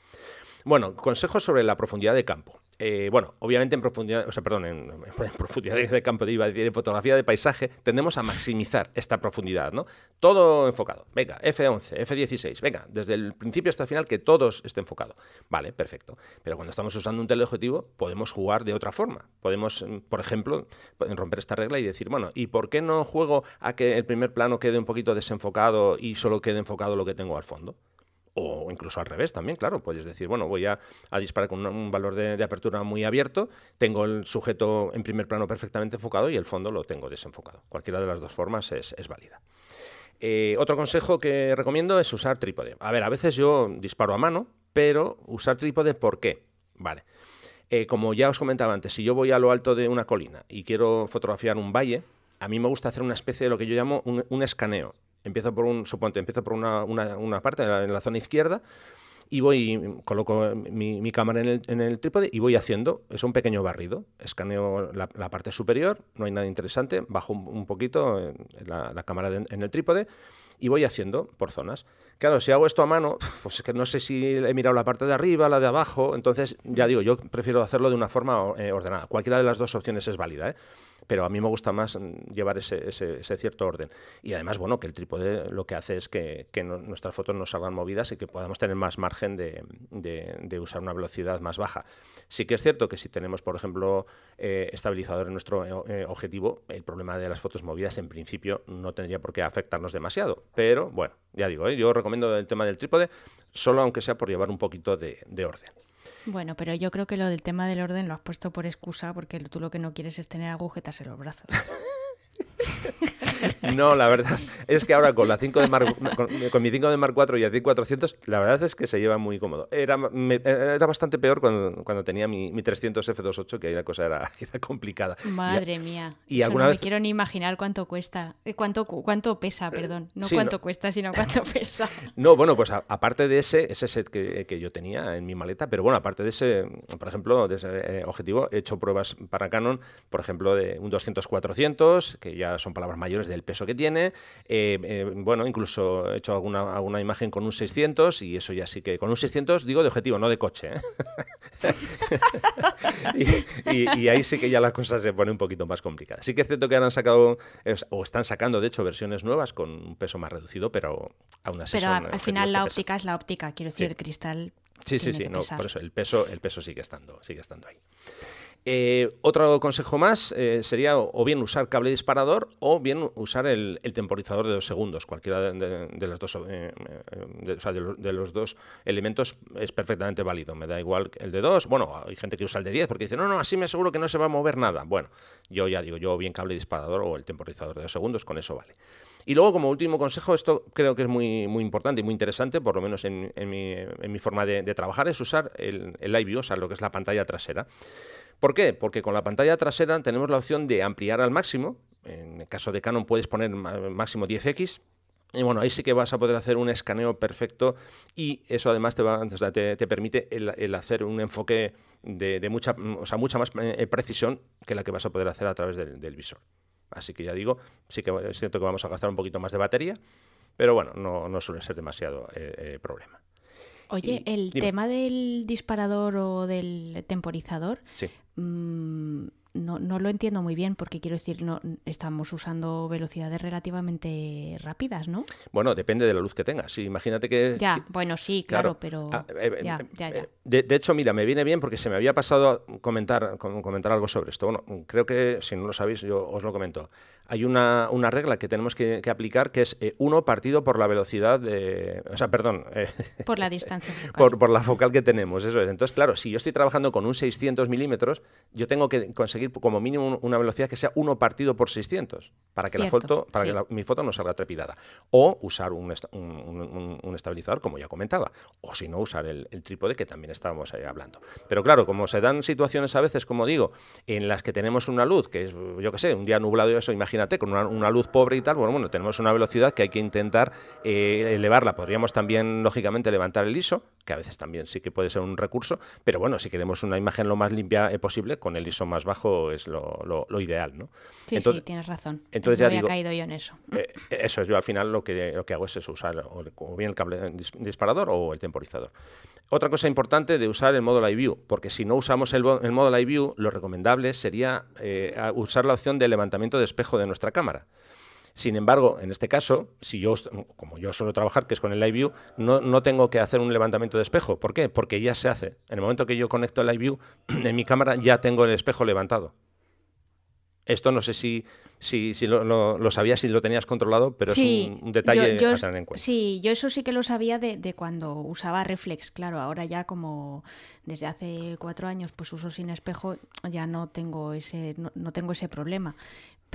Bueno, consejos sobre la profundidad de campo. Eh, bueno, obviamente en profundidad, o sea, perdón, en, profundidad de campo, de, de fotografía de paisaje, tendemos a maximizar esta profundidad, ¿no? Todo enfocado. Venga, F11, F16, venga, desde el principio hasta el final que todos esté enfocado. Vale, perfecto. Pero cuando estamos usando un teleobjetivo, podemos jugar de otra forma. Podemos, mm, por ejemplo, romper esta regla y decir, bueno, ¿y por qué no juego a que el primer plano quede un poquito desenfocado y solo quede enfocado lo que tengo al fondo? O incluso al revés también, claro, puedes decir, bueno, voy a, disparar con un, valor de, apertura muy abierto, tengo el sujeto en primer plano perfectamente enfocado y el fondo lo tengo desenfocado. Cualquiera de las dos formas es, válida. Eh, otro consejo que recomiendo es usar trípode. A ver, a veces yo disparo a mano, pero usar trípode, ¿por qué? Vale. Eh, como ya os comentaba antes, si yo voy a lo alto de una colina y quiero fotografiar un valle, a mí me gusta hacer una especie de lo que yo llamo un escaneo empiezo por un, suponte, empiezo por una, una, parte en la, zona izquierda y voy, coloco mi, cámara en el, en el, trípode y voy haciendo, es un pequeño barrido, escaneo la, parte superior, no hay nada interesante, bajo un, poquito la, cámara en el trípode y voy haciendo por zonas. Claro, si hago esto a mano, pues es que no sé si he mirado la parte de arriba, la de abajo, entonces ya digo, yo prefiero hacerlo de una forma eh, ordenada. Cualquiera de las dos opciones es válida, ¿eh? pero a mí me gusta más mm, llevar ese, ese, cierto orden. Y además, bueno, que el trípode lo que hace es que, nuestras fotos no salgan movidas y que podamos tener más margen de, usar una velocidad más baja. Sí que es cierto que si tenemos, por ejemplo, eh, estabilizador en nuestro eh, objetivo, el problema de las fotos movidas en principio no tendría por qué afectarnos demasiado. Pero bueno, ya digo, ¿eh? yo recomiendo el tema del trípode, solo aunque sea por llevar un poquito de orden. Bueno, pero yo creo que lo del tema del orden lo has puesto por excusa porque tú lo que no quieres es tener agujetas en los brazos. No, la verdad es que ahora con la 5 de Mark, con, mi 5 de Mark 4 y el 400, la verdad es que se lleva muy cómodo. Era, era bastante peor cuando, cuando tenía mi, mi, 300 F28, que ahí la cosa era, complicada. Madre mía. Y alguna no me quiero ni imaginar cuánto cuesta, eh, cuánto, cuánto pesa, perdón. No cuánto cuesta, sino cuánto pesa. No, bueno, pues aparte de ese, ese set que, que, yo tenía en mi maleta, pero bueno, aparte de ese, por ejemplo, de ese eh, objetivo, he hecho pruebas para Canon, por ejemplo, de un 200-400, que ya son palabras mayores del peso que tiene. Eh, eh, bueno, incluso he hecho alguna, alguna imagen con un 600 y eso ya sí que con un 600 digo de objetivo, no de coche. ¿eh? y, ahí sí que ya la cosa se pone un poquito más complicada. Sí que es cierto que han sacado, o están sacando de hecho versiones nuevas con un peso más reducido, pero aún así. Pero al final la óptica es la óptica, quiero decir, el cristal. Sí, sí, sí, no, por eso el peso, el peso sigue estando, sigue estando ahí. Eh, otro consejo más eh, sería o bien usar cable disparador o bien usar el, temporizador de dos segundos. Cualquiera de, los dos, eh, de, los, dos elementos es perfectamente válido. Me da igual el de dos. Bueno, hay gente que usa el de 10 porque dice, no, no, así me aseguro que no se va a mover nada. Bueno, yo ya digo, yo bien cable disparador o el temporizador de dos segundos, con eso vale. Y luego, como último consejo, esto creo que es muy, muy importante y muy interesante, por lo menos en, mi, forma de, trabajar, es usar el, el view, o sea, lo que es la pantalla trasera. ¿Por qué? Porque con la pantalla trasera tenemos la opción de ampliar al máximo. En el caso de Canon puedes poner máximo 10x, y bueno, ahí sí que vas a poder hacer un escaneo perfecto y eso además te, va, te, permite el, hacer un enfoque de, mucha, o sea, mucha más eh, precisión que la que vas a poder hacer a través del, visor. Así que ya digo, sí que es cierto que vamos a gastar un poquito más de batería, pero bueno, no, suele ser demasiado eh, eh, problema. Oye, el tema del disparador o del temporizador, sí. Mm, no, no, lo entiendo muy bien porque quiero decir, no estamos usando velocidades relativamente rápidas, ¿no? Bueno, depende de la luz que tengas. imagínate que... Ya, bueno, sí, claro, pero... Ah, eh, eh, ya, ya, ya. De, hecho, mira, me viene bien porque se me había pasado comentar, comentar algo sobre esto. Bueno, creo que, si no lo sabéis, yo os lo comento hay una, una regla que tenemos que, aplicar que es 1 eh, partido por la velocidad de... O sea, perdón. Eh, por la distancia Por, por, la focal que tenemos, eso es. Entonces, claro, si yo estoy trabajando con un 600 milímetros, yo tengo que conseguir conseguir como mínimo una velocidad que sea 1 partido por 600 para que, la foto, para que mi foto no salga trepidada. O usar un, un, estabilizador, como ya comentaba. O si no, usar el, trípode que también estábamos ahí hablando. Pero claro, como se dan situaciones a veces, como digo, en las que tenemos una luz, que es, yo qué sé, un día nublado y eso, imagínate, con una, luz pobre y tal, bueno, bueno, tenemos una velocidad que hay que intentar eh, elevarla. Podríamos también, lógicamente, levantar el ISO, que a veces también sí que puede ser un recurso, pero bueno, si queremos una imagen lo más limpia eh, posible, con el ISO más bajo es lo, ideal, ¿no? Sí, sí, tienes razón. Entonces ya había caído yo en eso. Eh, eso es, yo al final lo que, lo que hago es usar o, bien el cable disparador o el temporizador. Otra cosa importante de usar el modo Live View, porque si no usamos el, modo Live View, lo recomendable sería eh, usar la opción de levantamiento de espejo de nuestra cámara. Sin embargo, en este caso, si yo, como yo suelo trabajar, que es con el Live View, no, no, tengo que hacer un levantamiento de espejo. ¿Por qué? Porque ya se hace. En el momento que yo conecto el Live View, en mi cámara ya tengo el espejo levantado. Esto no sé si si, si lo, lo, sabías, si lo tenías controlado, pero es un, detalle a tener en cuenta. Sí, yo eso sí que lo sabía de, de, cuando usaba reflex. Claro, ahora ya como desde hace cuatro años pues uso sin espejo, ya no tengo ese, no, tengo ese problema.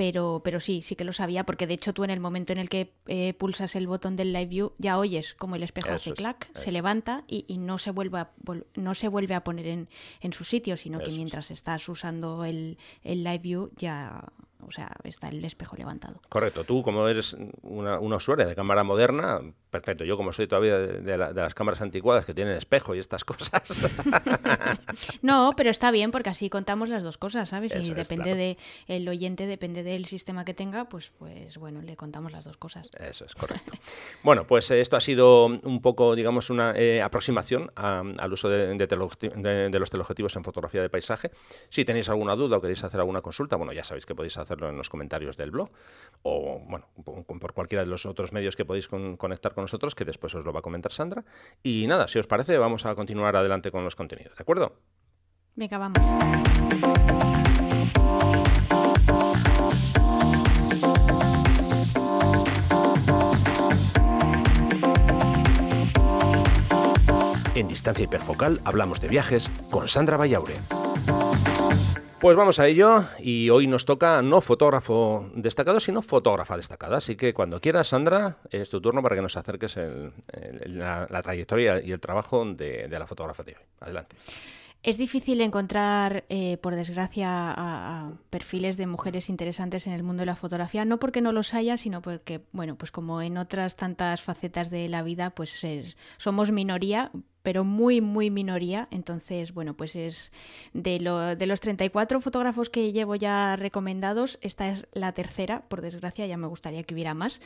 Pero, pero sí, sí que lo sabía, porque de hecho tú en el momento en el que eh, pulsas el botón del Live View ya oyes como el espejo hace clac, se levanta y, y, no, se vuelve a, no se vuelve a poner en, en su sitio, sino que mientras estás usando el, el Live View ya o sea, está el espejo levantado. Correcto. Tú, como eres una, una usuaria de cámara moderna, perfecto. Yo, como soy todavía de, las cámaras anticuadas que tienen espejo y estas cosas. no, pero está bien porque así contamos las dos cosas, ¿sabes? y depende de el oyente, depende del sistema que tenga, pues, pues bueno, le contamos las dos cosas. Eso es correcto. bueno, pues esto ha sido un poco, digamos, una eh, aproximación al uso de, de, los teleobjetivos en fotografía de paisaje. Si tenéis alguna duda o queréis hacer alguna consulta, bueno, ya sabéis que podéis hacerlo en los comentarios del blog o, bueno, por, cualquiera de los otros medios que podéis conectar con nosotros, que después os lo va a comentar Sandra. Y nada, si os parece, vamos a continuar adelante con los contenidos, ¿de acuerdo? Venga, vamos. En Distancia Hiperfocal hablamos de viajes con Sandra Vallaure. Pues vamos a ello y hoy nos toca no fotógrafo destacado, sino fotógrafa destacada. Así que cuando quieras, Sandra, es tu turno para que nos acerques la, trayectoria y el trabajo de, la fotógrafa de hoy. Adelante. Es difícil encontrar, eh, por desgracia, perfiles de mujeres interesantes en el mundo de la fotografía, no porque no los haya, sino porque, bueno, pues como en otras tantas facetas de la vida, pues somos minoría, pero muy, muy minoría. Entonces, bueno, pues es de, lo, de los 34 fotógrafos que llevo ya recomendados, esta es la tercera, por desgracia, ya me gustaría que hubiera más.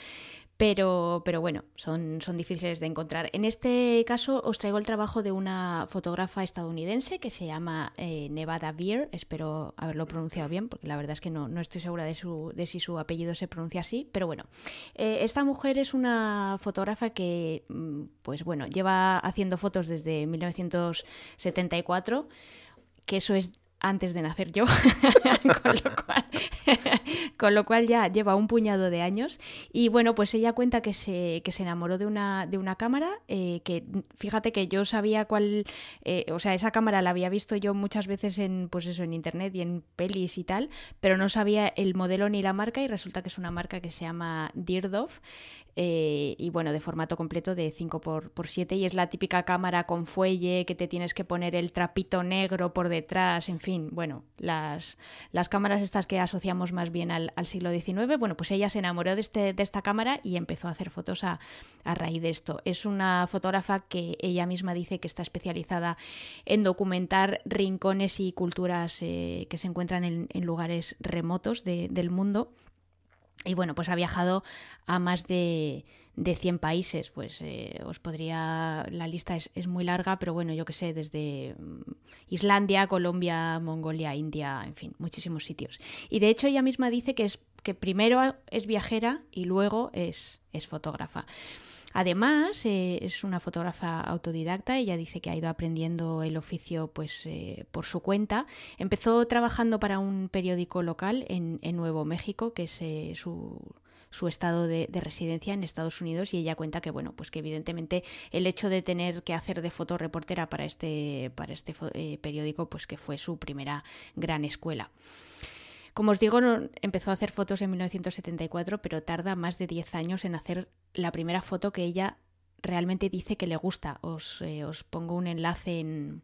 Pero, pero bueno, son, son difíciles de encontrar. En este caso os traigo el trabajo de una fotógrafa estadounidense que se llama eh, Nevada Beer. Espero haberlo pronunciado bien, porque la verdad es que no, no estoy segura de, su, si su apellido se pronuncia así. Pero bueno, eh, esta mujer es una fotógrafa que, mm, pues bueno, lleva haciendo fotos desde 1974 que eso es antes de nacer yo, con, lo cual, ya lleva un puñado de años. Y bueno, pues ella cuenta que se, que se enamoró de una, de una cámara, eh, que fíjate que yo sabía cuál, eh, o sea, esa cámara la había visto yo muchas veces en, pues eso, en internet y en pelis y tal, pero no sabía el modelo ni la marca y resulta que es una marca que se llama Dirdov. Eh, y bueno, de formato completo de 5x7 y es la típica cámara con fuelle que te tienes que poner el trapito negro por detrás, en fin, bueno, las, las cámaras estas que asociamos más bien al, siglo XIX, bueno, pues ella se enamoró de, este, de esta cámara y empezó a hacer fotos a, raíz de esto. Es una fotógrafa que ella misma dice que está especializada en documentar rincones y culturas eh, que se encuentran en, lugares remotos del mundo y bueno, pues ha viajado a más de, de 100 países. Pues eh, os podría. La lista es, es, muy larga, pero bueno, yo que sé, desde mm, Islandia, Colombia, Mongolia, India, en fin, muchísimos sitios. Y de hecho, ella misma dice que, es, que primero es viajera y luego es, es fotógrafa. Además, eh, es una fotógrafa autodidacta, ella dice que ha ido aprendiendo el oficio pues, eh, por su cuenta. Empezó trabajando para un periódico local en, Nuevo México, que es eh, su, su estado de, residencia en Estados Unidos y ella cuenta que, bueno, pues que evidentemente el hecho de tener que hacer de fotoreportera para este, para este eh, periódico, pues que fue su primera gran escuela. Como os digo, empezó a hacer fotos en 1974, pero tarda más de 10 años en hacer la primera foto que ella realmente dice que le gusta. Os, eh, os pongo un enlace en,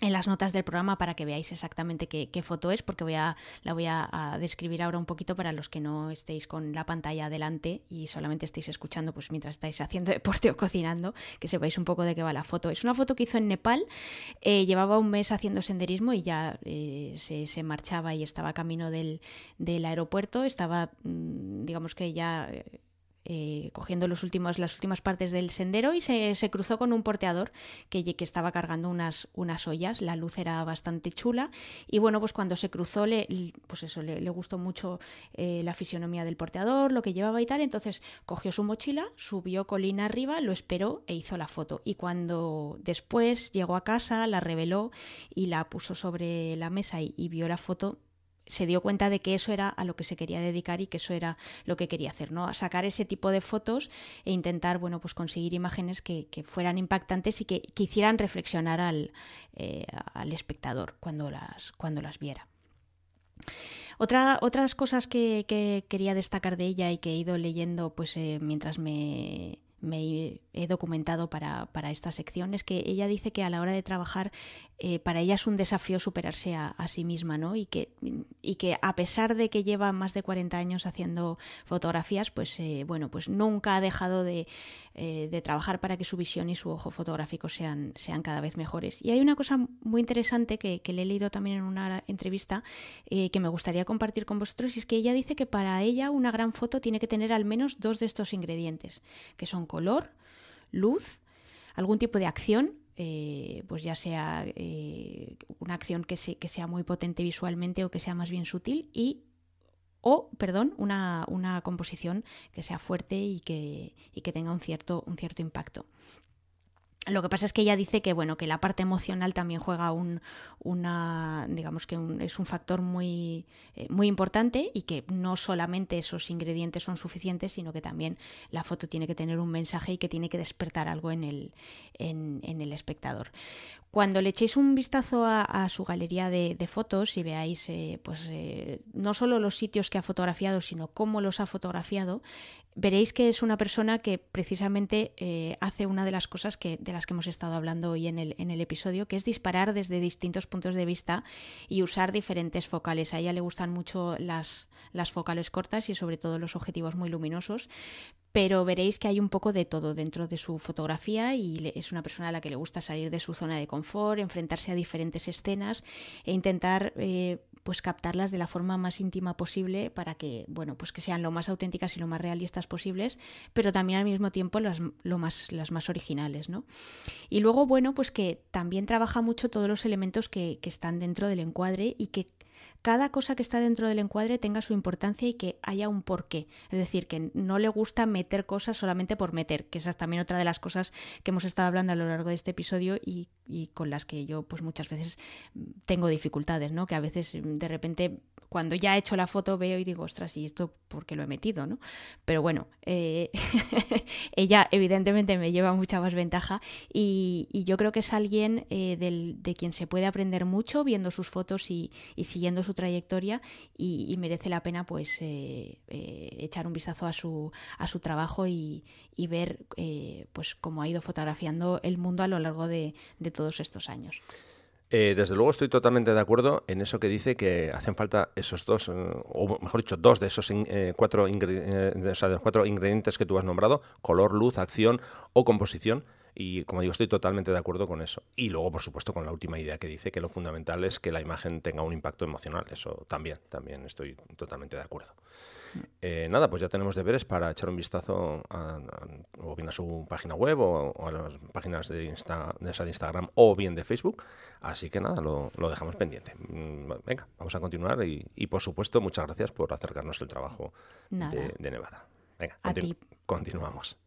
en las notas del programa para que veáis exactamente qué, foto es, porque voy a, la voy a, describir ahora un poquito para los que no estéis con la pantalla adelante y solamente estéis escuchando pues mientras estáis haciendo deporte o cocinando, que sepáis un poco de qué va la foto. Es una foto que hizo en Nepal, eh, llevaba un mes haciendo senderismo y ya eh, se, marchaba y estaba camino del, del aeropuerto, estaba, mm, digamos que ya eh, eh, cogiendo los últimos, las últimas partes del sendero y se, cruzó con un porteador que, que, estaba cargando unas, unas ollas. La luz era bastante chula y bueno, pues cuando se cruzó, le, pues eso, le, gustó mucho eh, la fisionomía del porteador, lo que llevaba y tal. Entonces cogió su mochila, subió colina arriba, lo esperó e hizo la foto. Y cuando después llegó a casa, la reveló y la puso sobre la mesa y vio la foto, se dio cuenta de que eso era a lo que se quería dedicar y que eso era lo que quería hacer, ¿no? A sacar ese tipo de fotos e intentar, bueno, pues conseguir imágenes que, fueran impactantes y que, hicieran reflexionar al, eh, al, espectador cuando las, cuando las viera. Otra, otras cosas que, quería destacar de ella y que he ido leyendo pues eh, mientras me, me he documentado para, para, esta sección es que ella dice que a la hora de trabajar eh, para ella es un desafío superarse a, sí misma, ¿no? Y que, y que a pesar de que lleva más de 40 años haciendo fotografías, pues eh, bueno, pues nunca ha dejado de, eh, de, trabajar para que su visión y su ojo fotográfico sean, sean cada vez mejores. Y hay una cosa muy interesante que, que le he leído también en una entrevista que me gustaría compartir con vosotros, y es que ella dice que para ella una gran foto tiene que tener al menos dos de estos ingredientes, que son color, luz, algún tipo de acción eh, pues ya sea eh, una acción que, que, sea muy potente visualmente o que sea más bien sutil y o, perdón, una, una composición que sea fuerte y que, y que tenga un cierto, un cierto impacto. Lo que pasa es que ella dice que bueno que la parte emocional también juega un, una digamos que es un factor muy eh, muy importante y que no solamente esos ingredientes son suficientes sino que también la foto tiene que tener un mensaje y que tiene que despertar algo en el en, el espectador. Cuando le echéis un vistazo a, su galería de, fotos y veáis eh, pues eh, no solo los sitios que ha fotografiado sino cómo los ha fotografiado veréis que es una persona que precisamente eh, hace una de las cosas que, de las que hemos estado hablando hoy en el, episodio, que es disparar desde distintos puntos de vista y usar diferentes focales. A ella le gustan mucho las, las focales cortas y sobre todo los objetivos muy luminosos, pero veréis que hay un poco de todo dentro de su fotografía y es una persona a la que le gusta salir de su zona de confort, enfrentarse a diferentes escenas e intentar eh, pues captarlas de la forma más íntima posible para que bueno pues que sean lo más auténticas y lo más realistas posibles pero también al mismo tiempo las, más, originales ¿no? y luego bueno pues que también trabaja mucho todos los elementos que están dentro del encuadre y que cada cosa que está dentro del encuadre tenga su importancia y que haya un porqué. Es decir, que no le gusta meter cosas solamente por meter, que esa es también otra de las cosas que hemos estado hablando a lo largo de este episodio y, con las que yo pues muchas veces tengo dificultades, ¿no? Que a veces de repente cuando ya he hecho la foto veo y digo, ostras, ¿y esto por qué lo he metido? ¿no? Pero bueno, eh, ella evidentemente me lleva mucha más ventaja y, yo creo que es alguien eh, de quien se puede aprender mucho viendo sus fotos y, siguiendo su trayectoria y, merece la pena pues eh, echar un vistazo a su, a su trabajo y, ver pues cómo ha ido fotografiando el mundo a lo largo de todos estos años. Eh, desde luego estoy totalmente de acuerdo en eso que dice que hacen falta esos dos, eh, o mejor dicho, dos de esos eh, cuatro, cuatro ingredientes que tú has nombrado, color, luz, acción o composición. Y como digo, estoy totalmente de acuerdo con eso. Y luego, por supuesto, con la última idea que dice que lo fundamental es que la imagen tenga un impacto emocional. Eso también, también estoy totalmente de acuerdo. Eh, nada, pues ya tenemos deberes para echar un vistazo a, o bien a su página web o, a las páginas de, Insta, de, Instagram o bien de Facebook. Así que nada, lo, dejamos pendiente. Mm, venga, vamos a continuar y, por supuesto muchas gracias por acercarnos el trabajo de, Nevada. Venga, continuamos.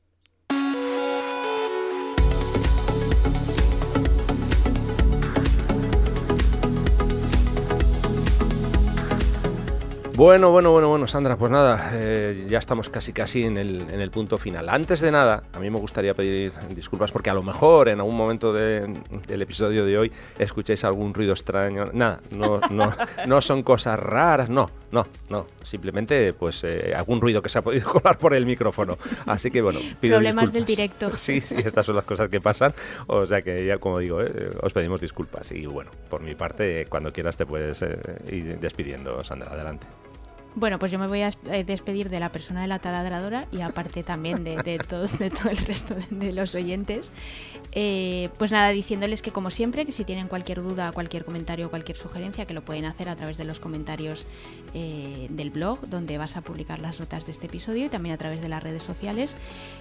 Bueno, bueno, bueno, bueno, Sandra, pues nada, eh, ya estamos casi casi en el, en el, punto final. Antes de nada, a mí me gustaría pedir disculpas porque a lo mejor en algún momento de, del episodio de hoy escucháis algún ruido extraño. Nada, no, no, no son cosas raras, no, no, no. Simplemente pues eh, algún ruido que se ha podido colar por el micrófono. Así que bueno, pido Problemas del directo. Sí, sí, estas son las cosas que pasan. O sea que ya como digo, eh, os pedimos disculpas. Y bueno, por mi parte, cuando quieras te puedes ir despidiendo, Sandra. Adelante. Bueno, pues yo me voy a eh, despedir de la persona de la taladradora y aparte también de, todos, de todo el resto de, los oyentes. Eh, pues nada, diciéndoles que como siempre, que si tienen cualquier duda, cualquier comentario cualquier sugerencia, que lo pueden hacer a través de los comentarios eh, del blog, donde vas a publicar las notas de este episodio y también a través de las redes sociales.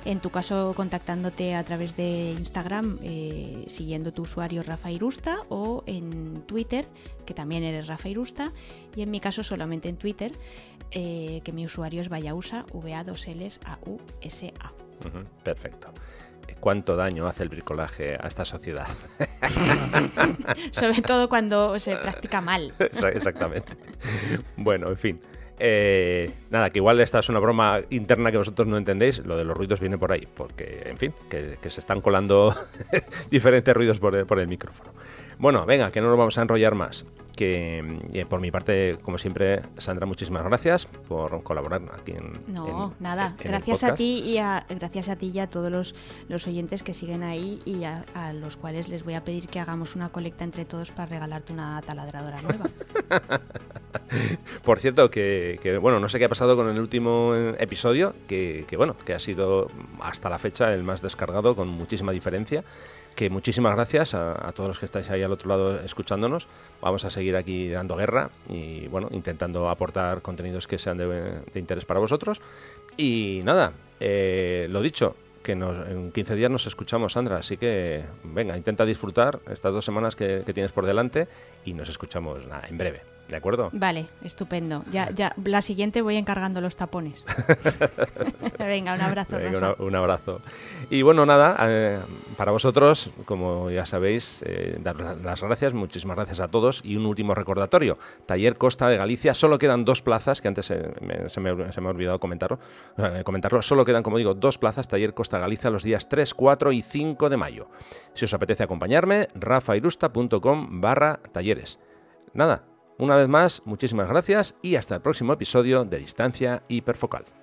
En tu caso, contactándote a través de Instagram, siguiendo tu usuario Rafa Irusta o en Twitter, que también eres Rafa Irusta, y en mi caso solamente en Twitter, eh, que mi usuario es Vayausa, V-A-2-L-A-U-S-A. perfecto. ¿Cuánto daño hace el bricolaje a esta sociedad? Sobre todo cuando se practica mal. Exactamente. Bueno, en fin. Eh, nada, que igual esta es una broma interna que vosotros no entendéis, lo de los ruidos viene por ahí, porque, en fin, que, se están colando diferentes ruidos por el micrófono. Bueno, venga, que no nos vamos a enrollar más. Que por mi parte, como siempre, Sandra, muchísimas gracias por colaborar aquí en. No, nada. gracias a ti y a gracias a ti y a todos los, los oyentes que siguen ahí y a, los cuales les voy a pedir que hagamos una colecta entre todos para regalarte una taladradora nueva. por cierto, que, bueno, no sé qué ha pasado con el último episodio, que, que bueno, que ha sido hasta la fecha el más descargado con muchísima diferencia que muchísimas gracias a, todos los que estáis ahí al otro lado escuchándonos. Vamos a seguir aquí dando guerra y bueno, intentando aportar contenidos que sean de, interés para vosotros. Y nada, eh, lo dicho, que en 15 días nos escuchamos, Sandra. Así que venga, intenta disfrutar estas dos semanas que, que tienes por delante y nos escuchamos nada, en breve. ¿De acuerdo? Vale, estupendo. Ya, ya, la siguiente voy encargando los tapones. Venga, un abrazo. un abrazo. Y bueno, nada, eh, para vosotros, como ya sabéis, eh, dar las gracias, muchísimas gracias a todos. Y un último recordatorio: Taller Costa de Galicia, solo quedan dos plazas, que antes se, me, se, me, ha olvidado comentarlo, comentarlo. Solo quedan, como digo, dos plazas, Taller Costa de Galicia, los días 3, 4 y 5 de mayo. Si os apetece acompañarme, rafairusta.com barra talleres. Nada, una vez más, muchísimas gracias y hasta el próximo episodio de Distancia Hiperfocal.